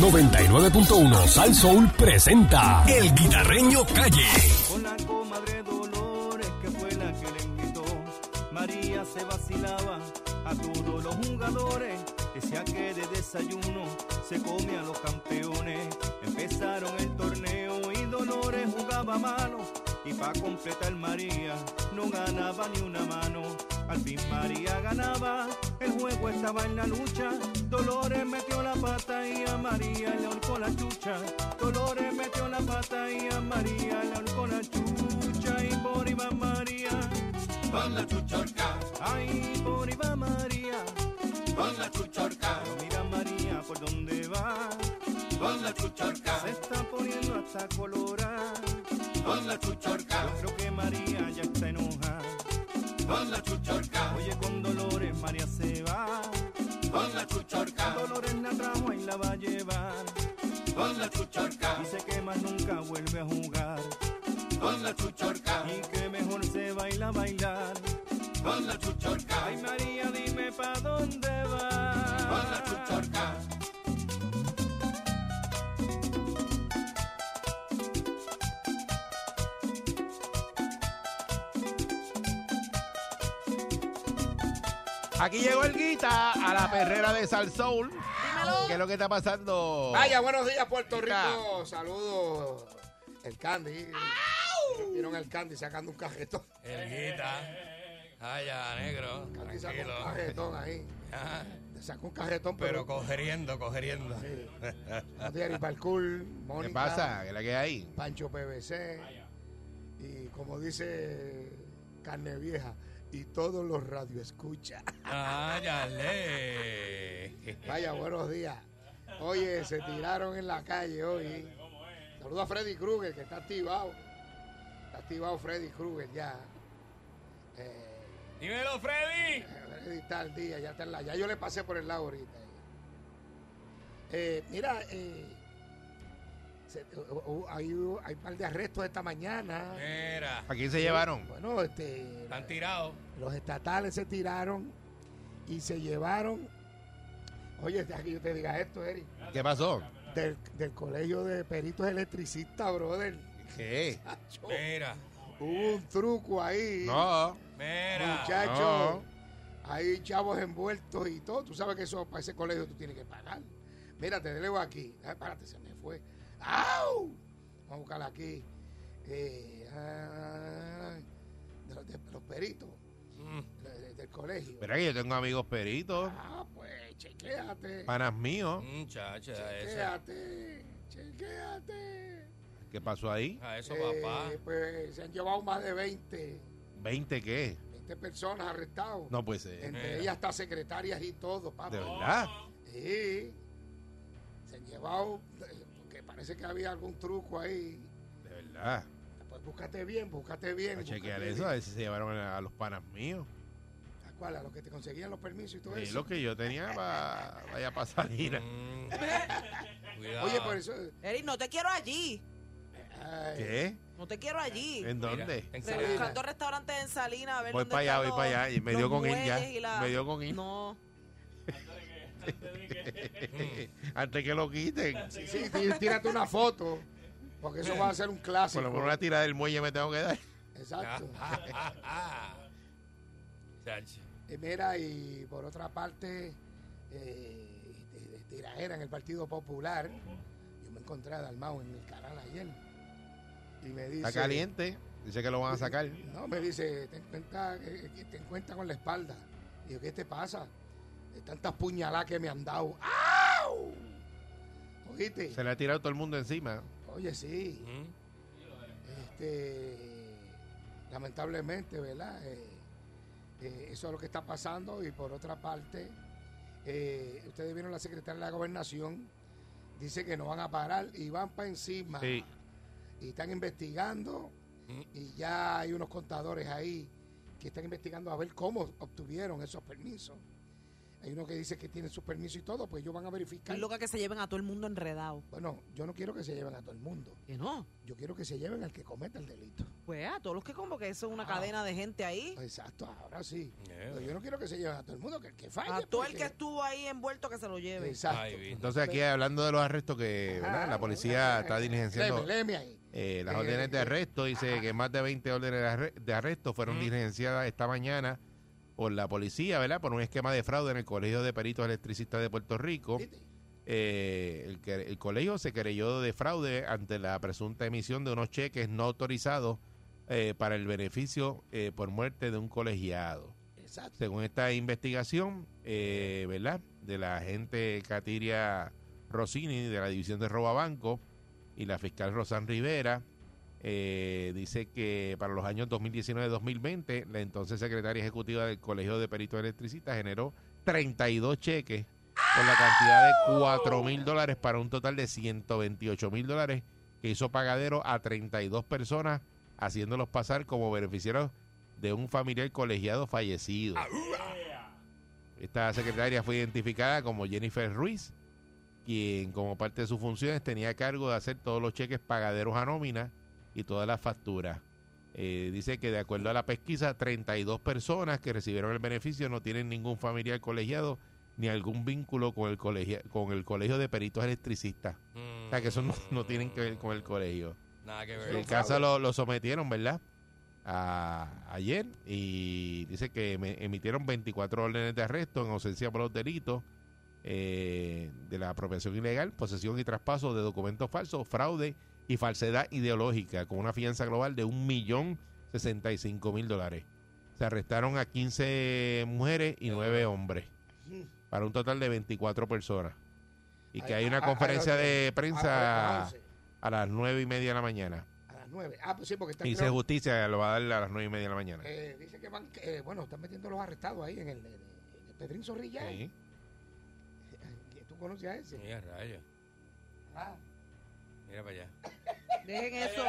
99.1 Sal Soul presenta El Guitarreño Calle. Con la comadre Dolores, que fue la que le invitó. María se vacilaba a todos los jugadores. Decía que de desayuno se come a los campeones. Empezaron el torneo y Dolores jugaba malo. Y pa' completar María no ganaba ni una mano. Al fin María ganaba, el juego estaba en la lucha. Dolores metió la pata y a María le ahorcó la chucha. Dolores metió la pata y a María le ahorcó la chucha. Y por va María, Con la chuchorca, ay, por va María. Con la chuchorca, Pero mira María por dónde va. con la chuchorca, Se está poniendo hasta colorada. con la chuchorca, Yo creo que María ya está enojada. con la chuchorca, Oye, con Dolores María se va. con la chuchorca, Dolores la trajo y la va a llevar. con la chuchorca, Dice que más nunca vuelve a jugar. con la chuchorca, Y que mejor se baila a bailar. con la chuchorca, Ay María, dime pa' dónde va. con la chuchorca. Aquí llegó el Guita a la perrera de Sal Soul. ¿Qué es lo que está pasando? Vaya, buenos días, Puerto. Rico. Saludos. El Candy. Vieron el Candy sacando un cajetón. El guita. Ay, ya, negro. Candy sacó Tranquilo. un cajetón ahí. Ajá. Sacó un cajetón, Pero pero. cogeriendo, cogeriendo. Sí. Ni parkour, Mónica, ¿Qué pasa? ¿Qué la que hay? Pancho PVC. Y como dice Carne Vieja, y todos los radioescuchas. Ay, ale. Vaya, buenos días. Oye, se tiraron en la calle hoy. Saludos a Freddy Krueger, que está activado. Está activado Freddy Krueger ya. Eh, Dímelo, Freddy. Freddy está al día, ya está en la. Ya yo le pasé por el lado ahorita. Eh, mira, eh, se- hu- hu- hay, hay un par de arrestos esta mañana. Mira. ¿A quién se llevaron? Bueno, este, Están tirados. los estatales se tiraron y se llevaron. Oye, deja que yo te diga esto, Eric. ¿Qué pasó? del, del colegio de peritos electricistas, brother. ¿Qué? Chacho, Mira. Hubo un truco ahí. No. Mira. Muchachos, hay chavos envueltos y todo. Tú sabes que eso para ese colegio tú tienes que pagar. Mira, te leo aquí. Ah, Espérate, se me fue. ¡Au! Vamos a buscar aquí. Eh, ah, de, los, de los peritos Mm. de- de- del colegio. Verá que yo tengo amigos peritos, Ah, pues, chequéate. panas míos. Muchacha, eso. Chequéate. Chequéate. ¿Qué pasó ahí? A eso, Eh, papá. Pues se han llevado más de 20, ¿20 qué? 20 personas arrestadas. No puede ser. Entre Mira. ellas hasta secretarias y todo, papá. ¿De verdad? Sí. Se han llevado, eh, porque parece que había algún truco ahí. De verdad. Pues búscate bien, búscate bien. A chequear eso, a ver si se llevaron a, los panas míos. ¿A cuál? A los que te conseguían los permisos y todo Y eso. lo que yo tenía para vaya para salir. Mm. Cuidado. Oye, por eso. Eric, no te quiero allí. ¿Qué? No te quiero allí. ¿En Mira, dónde? en Salinas. buscando restaurantes en Salinas a ver Voy dónde para allá, están voy para allá. Y me los dio con ir ya. y la- Me dio con ir. No. Antes que lo quiten. Sí, sí, tí- tírate una foto. Porque eso va a ser un Por clásico. lo menos una tira del muelle me tengo que dar. Exacto. Chacho. Eh, mira, y por otra parte, eh, de tiradera en el Partido Popular. Yo me encontré a Dalmau en el canal ayer. Y me dice. Está caliente. Dice que lo van a sacar. No, me dice, ten cuenta, eh, te encuentras con la espalda. Y yo, ¿qué te pasa? De tantas puñaladas que me han dado. ¡Au! ¿Oíste? Se le ha tirado todo el mundo encima. Oye, sí. Mm. Este, lamentablemente, ¿verdad? Eh, eh, eso es lo que está pasando. Y por otra parte, eh, ustedes vieron la secretaria de la gobernación, dice que no van a parar y van para encima. Sí. Y están investigando y ya hay unos contadores ahí que están investigando a ver cómo obtuvieron esos permisos. Hay uno que dice que tiene su permiso y todo, pues ellos van a verificar. Estoy loca que se lleven a todo el mundo enredado. Bueno, yo no quiero que se lleven a todo el mundo. Que no. Yo quiero que se lleven al que cometa el delito. Pues a todos los que como que eso es una Ah. cadena de gente ahí. Exacto, ahora sí. Yeah. Pero yo no quiero que se lleven a todo el mundo, que el que falle. A todo el porque- que estuvo ahí envuelto que se lo lleve. Exacto. Ay. Entonces aquí hablando de los arrestos que ¿verdad? la policía está diligenciando Leme, leme ahí. eh, las Eh, órdenes de arresto. Dice que más de 20 órdenes de arre- de arresto fueron diligenciadas esta mañana por la policía, ¿verdad? Por un esquema de fraude en el Colegio de Peritos Electricistas de Puerto Rico. Eh, el, que- el colegio se creyó de fraude ante la presunta emisión de unos cheques no autorizados eh, para el beneficio eh, por muerte de un colegiado. Exacto. Según esta investigación, eh, ¿verdad? De la agente Katiria Rossini de la División de Robabanco y la fiscal Rosan Rivera, eh, dice que para los años 2019-2020, la entonces secretaria ejecutiva del Colegio de Peritos Electricistas generó 32 cheques por la cantidad de 4 mil dólares para un total de 128 mil dólares que hizo pagadero a 32 personas, haciéndolos pasar como beneficiarios de un familiar colegiado fallecido. Esta secretaria fue identificada como Jennifer Ruiz, quien como parte de sus funciones tenía cargo de hacer todos los cheques pagaderos a nómina y todas las facturas. Eh, dice que de acuerdo a la pesquisa, 32 personas que recibieron el beneficio no tienen ningún familiar colegiado ni algún vínculo con el colegio, con el colegio de peritos electricistas. O sea que eso no, no tienen que ver con el colegio. Nada que El ver. caso lo, lo sometieron, ¿verdad? A- ayer y dice que me- emitieron 24 órdenes de arresto en ausencia por los delitos eh, de la apropiación ilegal, posesión y traspaso de documentos falsos, fraude y falsedad ideológica con una fianza global de un millón sesenta y cinco mil dólares. Se arrestaron a 15 mujeres y 9 hombres para un total de 24 personas. Y que Ay, hay una conferencia de prensa a las nueve y media de la mañana. A las nueve. Ah, pues sí, porque está Y dice creo- justicia lo va a dar a las nueve y media de la mañana. eh, dice que van, eh, bueno, están metiendo los arrestados ahí en el, en el Pedrín Zorrilla. Sí. ¿Tú conoces a ese? Mira, rayos. Ah, Mira para allá. Dejen eso.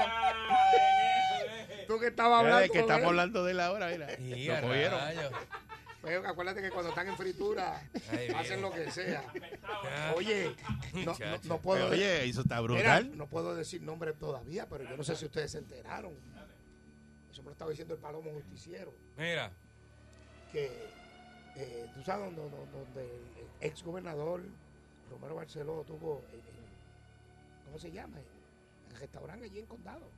Tú que estabas hablando. de que estamos hablando de la hora, mira. Lo cogieron. Pues, acuérdate que cuando están en fritura Ay, hacen bien. lo que sea. Ah, Oye, no, no, puedo. Pero, oye, eso está Mira, brutal. no puedo decir nombre todavía, pero yo no sé si ustedes se enteraron. Eso me lo estaba diciendo el Palomo Justiciero. Mira. Que eh, tú sabes donde, donde- donde el ex gobernador Romero Barceló tuvo. ¿Cómo se llama? El restaurante allí en Condado.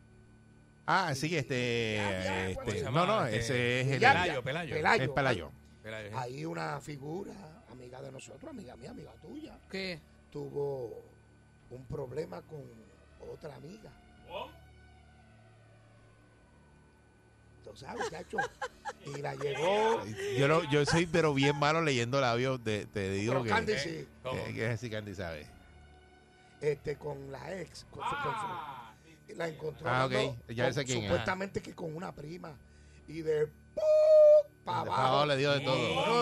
Ah, sí, este. Ya, ya, este, ¿cómo se no, no, Este, ese es el. Pelayo, ya, Pelayo. Es Pelayo. Pelayo, sí. Hay una figura, amiga de nosotros, amiga mía, amiga tuya, ¿Qué? tuvo un problema con otra amiga. Tú sabes, chacho. Y la llevó. Yo, no, yo soy, pero bien malo leyendo labios. De, te digo Pero que. Candy ¿Eh? sí, ¿Cómo? que- que es así, Candy sabe. Este, con la ex. Con su, con su- y la encontró. Ah, ok. hablando Ya con- sé quién es. Supuestamente que con una prima. Y de. Para abajo. le dio de todo.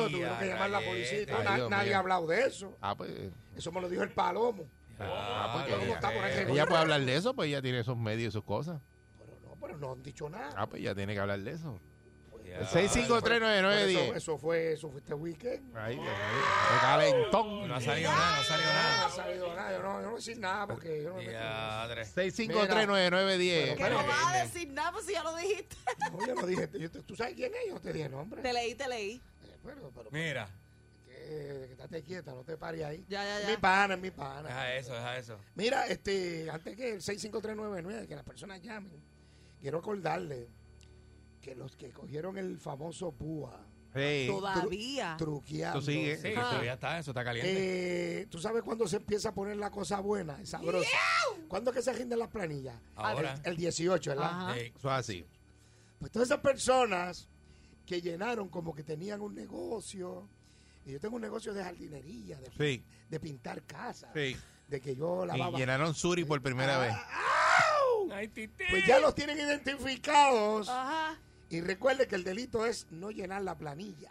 No, tuvieron que llamar a la policía. Ay, Na- Dios nadie mío. ha hablado de eso. Ah, pues. Eso me lo dijo el Palomo. Ah, porque ¿cómo está por ahí? rayete. ella puede hablar de eso, pues ella tiene esos medios y sus cosas. Pero no, pero no han dicho nada. Ah, pues ya tiene que hablar de eso. Ya. El 6539910. Eso, eso fue, eso fue este weekend. Ay, calentón. No ha salido nada, no ha salido No ha nada. salido nada. Yo no, yo no voy a decir nada porque yo no me meto en eso. Ya, Andrés. 6539910. Que no vas a decir nada pues si ya lo dijiste. No, yo no dije. yo te- ¿Tú sabes quién es? Yo te dije nombre. Te leí, te leí. Eh, Mira. que, que estate quieta, no te pares ahí. Ya, ya, Es ya. mi pana, es mi pana. Deja eso, deja eso. Mira, este, antes que el 65399, que las personas llamen, quiero acordarle que los que cogieron el famoso púa Sí. Todavía. truqueando. Tú sigue. Sí, Ah. eso ya está, eso está caliente. Eh, ¿Tú sabes cuándo se empieza a poner la cosa buena, y sabrosa? ¿Cuándo es que se rinden las planillas? Ahora. El, el 18, ¿verdad? Eso es así. Pues todas esas personas que llenaron como que tenían un negocio, y yo tengo un negocio de jardinería, de, Sí, de pintar casas, sí. de que yo Y lavaba. llenaron Suri por primera vez. Ay, titi. Pues ya los tienen identificados. Ajá. Y recuerde que el delito es no llenar la planilla.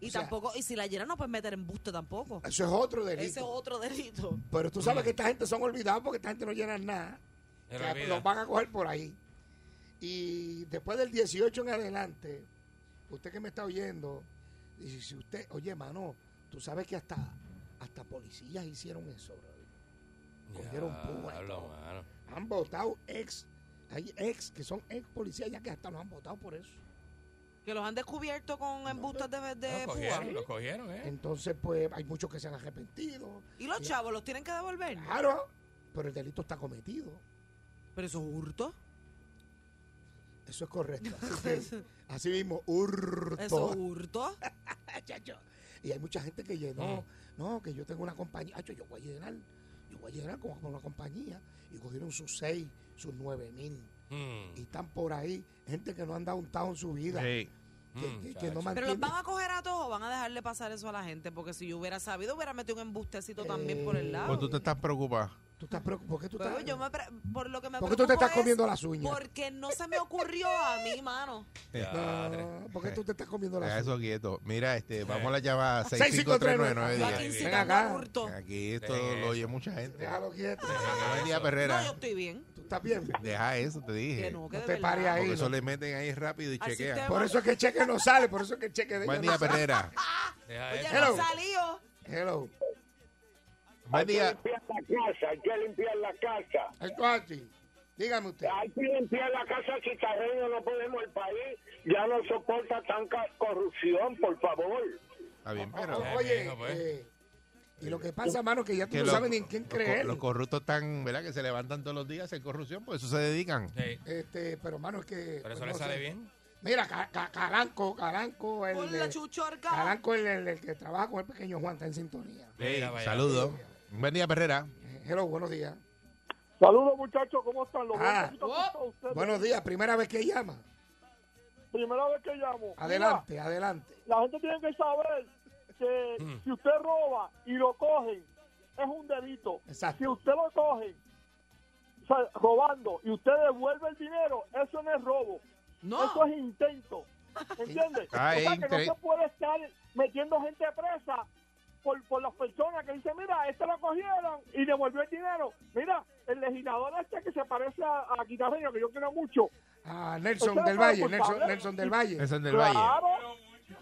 Y O sea- tampoco, y si la llena no puedes meter embuste tampoco. Eso es otro Ese delito. es otro delito. Pero tú sabes que esta gente son olvidados porque esta gente no llena nada. Los van a coger por ahí. Y después del 18 en adelante, usted que me está oyendo, Y si usted, oye, mano, tú sabes que hasta, hasta policías hicieron eso, brother. Cogieron púa y Diablo, todo. mano. Han votado ex, hay ex que son ex policías ya que hasta los han votado por eso. Que los han descubierto con embustes de, de Los púa. cogieron, los cogieron, ¿eh? Entonces, pues, hay muchos que se han arrepentido. Y los chavos los tienen que devolver. Claro, pero el delito está cometido. Pero eso es hurto. Eso es correcto. Así, que, así mismo, hurto. Eso es hurto. Chacho. Y hay mucha gente que llenó, no, que yo tengo una compañía, Chacho, yo voy a llenar, yo voy a llenar con, con una compañía y cogieron sus seis, sus nueve mil Mm, y están por ahí gente que no han dado un tao en su vida, Sí. que, mm, que- que chacho. no Pero los van a coger a todos o van a dejarle pasar eso a la gente. Porque si yo hubiera sabido, hubiera metido un embustecito también por el Eh, lado. Pues tú te estás preocupado. ¿Tú estás preocupado? ¿Por qué tú Pero estás? yo me pre- por lo que me ¿Por qué tú te preocupo estás es comiendo las uñas? Porque no se me ocurrió a mí, mano. No, ¿Por qué tú te estás comiendo las eso uñas? quieto. Mira, este, vamos a la llamada 6539910. Yo aquí Ven incitando acá. a hurto. Aquí esto Dejen lo oye eso. mucha gente. Déjalo quieto. Buen día, No, Perrera. yo estoy bien. ¿Tú estás bien? Deja eso, te dije. Que no, que No de te verdad. pares ahí. Porque eso no. le meten ahí rápido y Al chequean. sistema. Por eso es que el cheque no sale, por eso es que el cheque de Buen ella día, no sale. Perrera. Deja Oye, eso. Hello. no salió. Hello. Buen día. limpiar la casa, hay que limpiar la casa. Esto es así. Dígame usted. Hay que limpiar la casa chitarreño, no podemos, el país ya no soporta tanta corrupción, por favor. Está bien, pero O- Eh, Oye, pues. eh, y lo que pasa, mano, que ya tú que no los- sabes ni en quién co- creer. Los corruptos están, ¿verdad? Que se levantan todos los días en corrupción, pues eso se dedican. Sí, Este, pero, mano, es que. Pero eso pues, le no sale sé. bien. Mira, Ca- Ca- Caranco, Caranco, el. Caranco, el, el- el que trabaja con el pequeño Juan, está en sintonía. Vaya. Saludos. Buen día, Perrera. Hello, buenos días. Saludos muchachos, ¿cómo están? Los Ah. ustedes. Buenos días, primera vez que llama. Primera vez que llamo. Adelante, adelante. La gente tiene que saber que Mm. si usted roba y lo cogen, es un delito. Exacto. Si usted lo coge o sea, robando y usted devuelve el dinero, eso no es robo. No. Eso es intento. ¿Entiendes? Ah, o sea, que no se puede estar metiendo gente presa por, por las personas que dicen, mira, este lo cogieron y devolvió el dinero. Mira, el legislador este que se parece a, a que yo quiero mucho. Ah, Nelson del Valle, Nelson, culpable. Nelson del Valle. Es del Valle. Claro,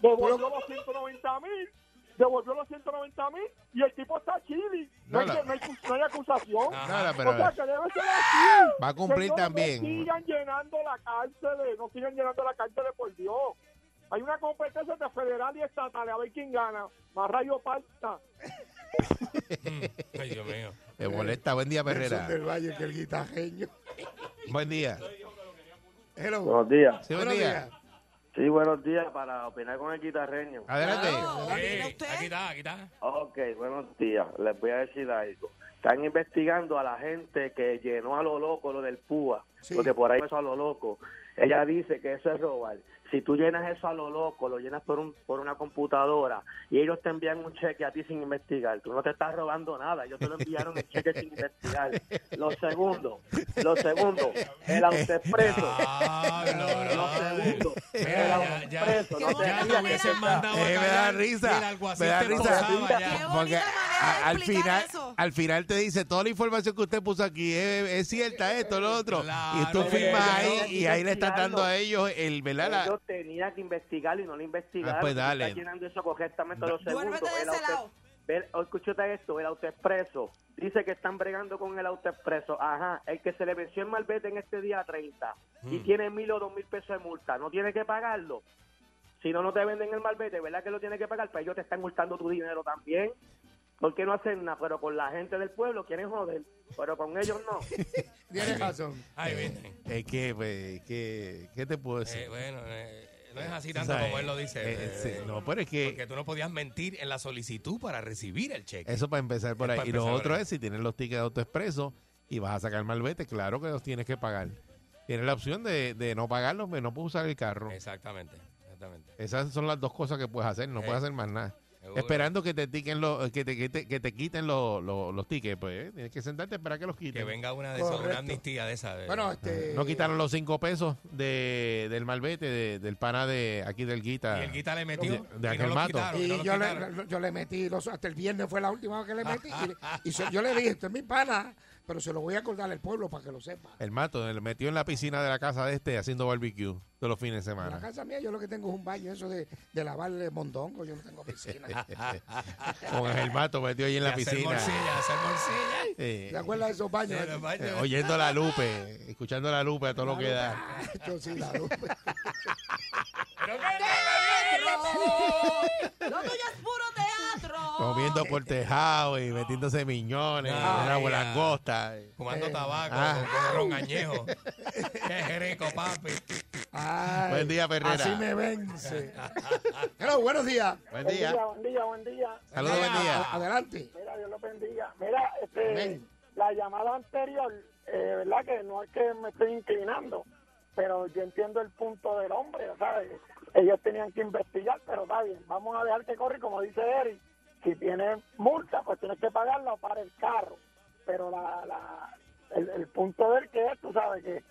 devolvió los 190 mil, devolvió los 190 mil y el tipo está chili. No, No, hay, no hay, no hay acusación. Ajá. Nada, pero o sea, que debe ser así. va a cumplir también. No sigan llenando la cárcel, no sigan llenando la cárcel, por Dios. Hay una competencia entre federal y estatal, a ver quién gana. Más rayo falta. Ay, Dios mío. Me molesta. Buen día, Nelson Perrera. del Valle, que el guitarreño. Buen día. Hello. Buenos días. Sí, buen Buenos día. días. Sí, buenos días para opinar con el guitarreño. Adelante. Claro. Sí, ¿Viene usted? aquí está, aquí está. Ok, buenos días. Les voy a decir algo. Están investigando a la gente que llenó a lo loco lo del PUA, Sí. porque por ahí eso a lo loco. Ella dice que eso es robar. Si tú llenas eso a lo loco, lo llenas por un por una computadora y ellos te envían un cheque a ti sin investigar, tú no te estás robando nada. Ellos te lo enviaron el cheque sin investigar. Lo segundo, lo segundo, el autoexpreso. Diablo, Lo segundo, el Ya, ya, autoexpreso. ya. No te Ya Qué lo rías, hubiesen manera. mandado a Eh, me da risa, me da risa. ya. Porque a- al final, eso. al final te dice toda la información que usted puso aquí es, es cierta, esto, lo otro. Claro, y tú firmas ahí y ahí le estás dando a investigarlo. ellos el, ¿verdad? La- Ellos tenían que investigar y no lo investigaron. Ah, pues dale. Estás llenando eso correctamente lo segundo. Duérmete de el ese lado. Escúchate esto, el autoexpreso. Dice que están bregando con el autoexpreso. Ajá, el que se le venció el malvete en este día 30 y Mm. tiene mil o dos mil pesos de multa, ¿no tiene que pagarlo? Si no, no te venden el malvete, ¿verdad que lo tiene que pagar? Pues ellos te están multando tu dinero también. ¿Por qué no hacen nada? Pero con la gente del pueblo quieren joder, pero con ellos no. Tienes razón. Ay, Virgen. Es que, pues, que, ¿qué te puedo decir? Eh, bueno, eh, no es así tanto sabes, como él lo dice. eh, eh, sí, no, pero es que Porque tú no podías mentir en la solicitud para recibir el cheque. eso para empezar por Es ahí. Y lo otro es, si tienes los tickets de autoexpreso y vas a sacar malvete, claro que los tienes que pagar. Tienes la opción de, de no pagarlos, pero no puedes usar el carro. Exactamente, exactamente. Esas son las dos cosas que puedes hacer, no Eh, puedes hacer más nada. Seguro. Esperando que te tiquen los, que te, que te, que te quiten los, los, los tickets, pues eh, tienes que sentarte a esperar que los quiten. Que venga una de esas, una amnistía de esa. de- Bueno, este. No quitaron los cinco pesos de, del malvete de- del pana de aquí del Guita. Y el Guita le metió. De- y aquel lo mato. quitaron, y Y no lo yo le, yo le metí, los, hasta el viernes fue la última vez que le metí. y, y so- yo le dije, esto es mi pana, pero se lo voy a acordar al pueblo para que lo sepa. El mato, le metió en la piscina de la casa de este haciendo barbecue todos los fines de En la semana. casa mía yo lo que tengo es un baño, eso de, de lavarle mondongo, yo no tengo piscina. Con el mato metió ahí en la hacer piscina. morcilla, hacer morcilla. ¿Te acuerdas de esos baños? Sí, los baños. eh, oyendo la lupe, escuchando la lupe a todo lo que da. Yo sí, la es puro teatro. Comiendo por tejado y metiéndose miñones, una ya. langosta. Fumando tabaco Ah. con, ron añejo. Qué rico, papi. Ay, Buen día, Perrera. Así me vence. Hello, buenos días. Buen día. buen día, buen día. Saludos, buen día. Adelante. Mira, Dios lo bendiga. Mira, este, Amén. la llamada anterior, eh, ¿verdad? Que no es que me estoy inclinando, pero yo entiendo el punto del hombre, ¿sabes? Ellos tenían que investigar, pero está bien, vamos a dejar que corre, como dice Eric. Si tienes multa, pues tienes que pagarla para el carro. Pero la, la, el, el punto del que es, tú sabes que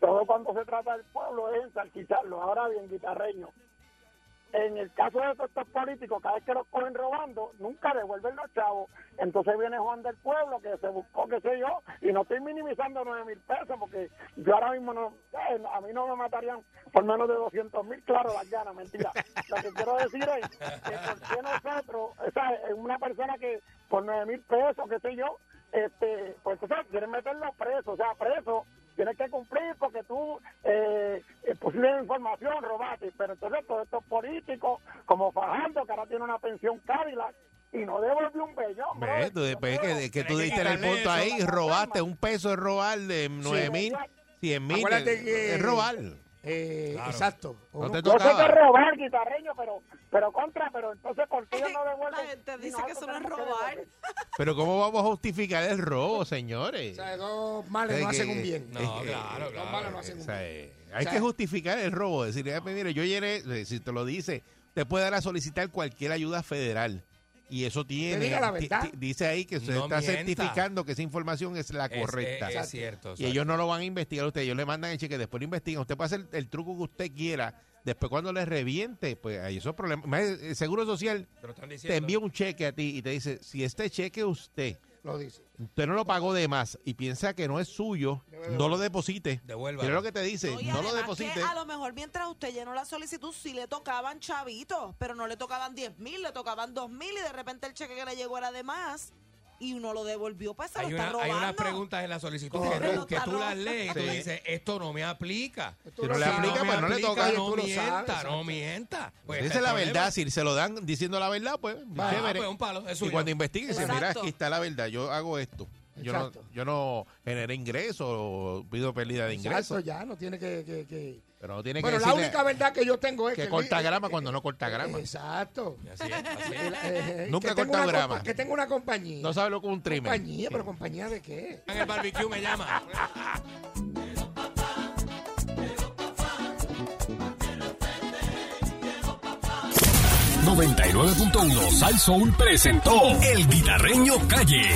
todo cuando se trata del pueblo es ensalquizarlo. Ahora bien, guitarreño, en el caso de estos políticos, cada vez que los cogen robando, nunca devuelven los chavos. Entonces viene Juan del Pueblo, que se buscó, qué sé yo, y no estoy minimizando nueve mil pesos, porque yo ahora mismo no, eh, a mí no me matarían por menos de 200 mil, claro, las ganas, mentira. Lo que quiero decir es que por qué nosotros, o sea, una persona que por nueve mil pesos, qué sé yo, este, pues entonces quieren meterlo preso, o sea, preso, tienes que cumplir porque tú eh, eh, pusiste información, robaste, pero entonces todos estos políticos, como Fajardo, que ahora tiene una pensión Cadillac, y no devolvió un bellón. Ve, brother. tú, después que, que tú diste el punto eso. ahí, robaste un peso de robar de nueve mil, cien mil, Acuérdate que- es robar. Eh, Claro. Exacto. No te Yo sé que robar, guitarreño, pero, pero contra, pero entonces ¿por qué ellos no devuelven? La gente dice que eso no es robar. Pero ¿cómo vamos a justificar el robo, O señores? sea, dos males no que- hacen un bien. No, claro, Dos claro. males no hacen O un sea, bien. eh, hay sea, que justificar el robo, decirle, "Ah, mire, yo llené, eh, si te lo dice, te puede dar a solicitar cualquier ayuda federal. Y eso tiene, diga la verdad. dice ahí que se No está mienta. certificando que esa información es la Es- correcta. Es, es cierto. Y ellos no lo van a investigar a usted, ellos le mandan el cheque, después lo investigan. Usted puede hacer el truco que usted quiera, después cuando le reviente, pues hay esos problemas. El Seguro Social Te envía un cheque a ti y te dice, si este cheque usted, Lo dice. usted no lo pagó de más y piensa que no es suyo, no lo deposite. Devuélvalo. Mira lo que te dice, No, y no lo deposite. que a lo mejor mientras usted llenó la solicitud sí le tocaban chavitos, pero no le tocaban 10 mil, le tocaban 2 mil y de repente el cheque que le llegó era de más y uno lo devolvió, pues se Hay, lo una, está hay unas preguntas en la solicitud que tú, que tú las lees y tú dices, esto no me aplica. Si no lo le aplica, pues no le toca. No Tú lo sabes, mienta, no mienta. Pues Dice está la problema. verdad, si se lo dan diciendo la verdad, pues Ah, pues un palo, es y cuando investiguen, dice, mira, aquí está la verdad, yo hago esto. Yo no, Exacto. yo no generé ingresos o pido pérdida de Exacto, ingresos. ya no tiene que... que, que- Pero no tiene Bueno, que la única verdad que yo tengo es que... que corta eh, grama eh, cuando no corta grama. Exacto. Así es, así es. Eh, eh, Nunca una grama. Que tengo una compañía. No sabe lo que es un trimmer. compañía, pero compañía de qué? En el barbecue me llama. 99.1 Sal Soul presentó El Guitarreño Calle.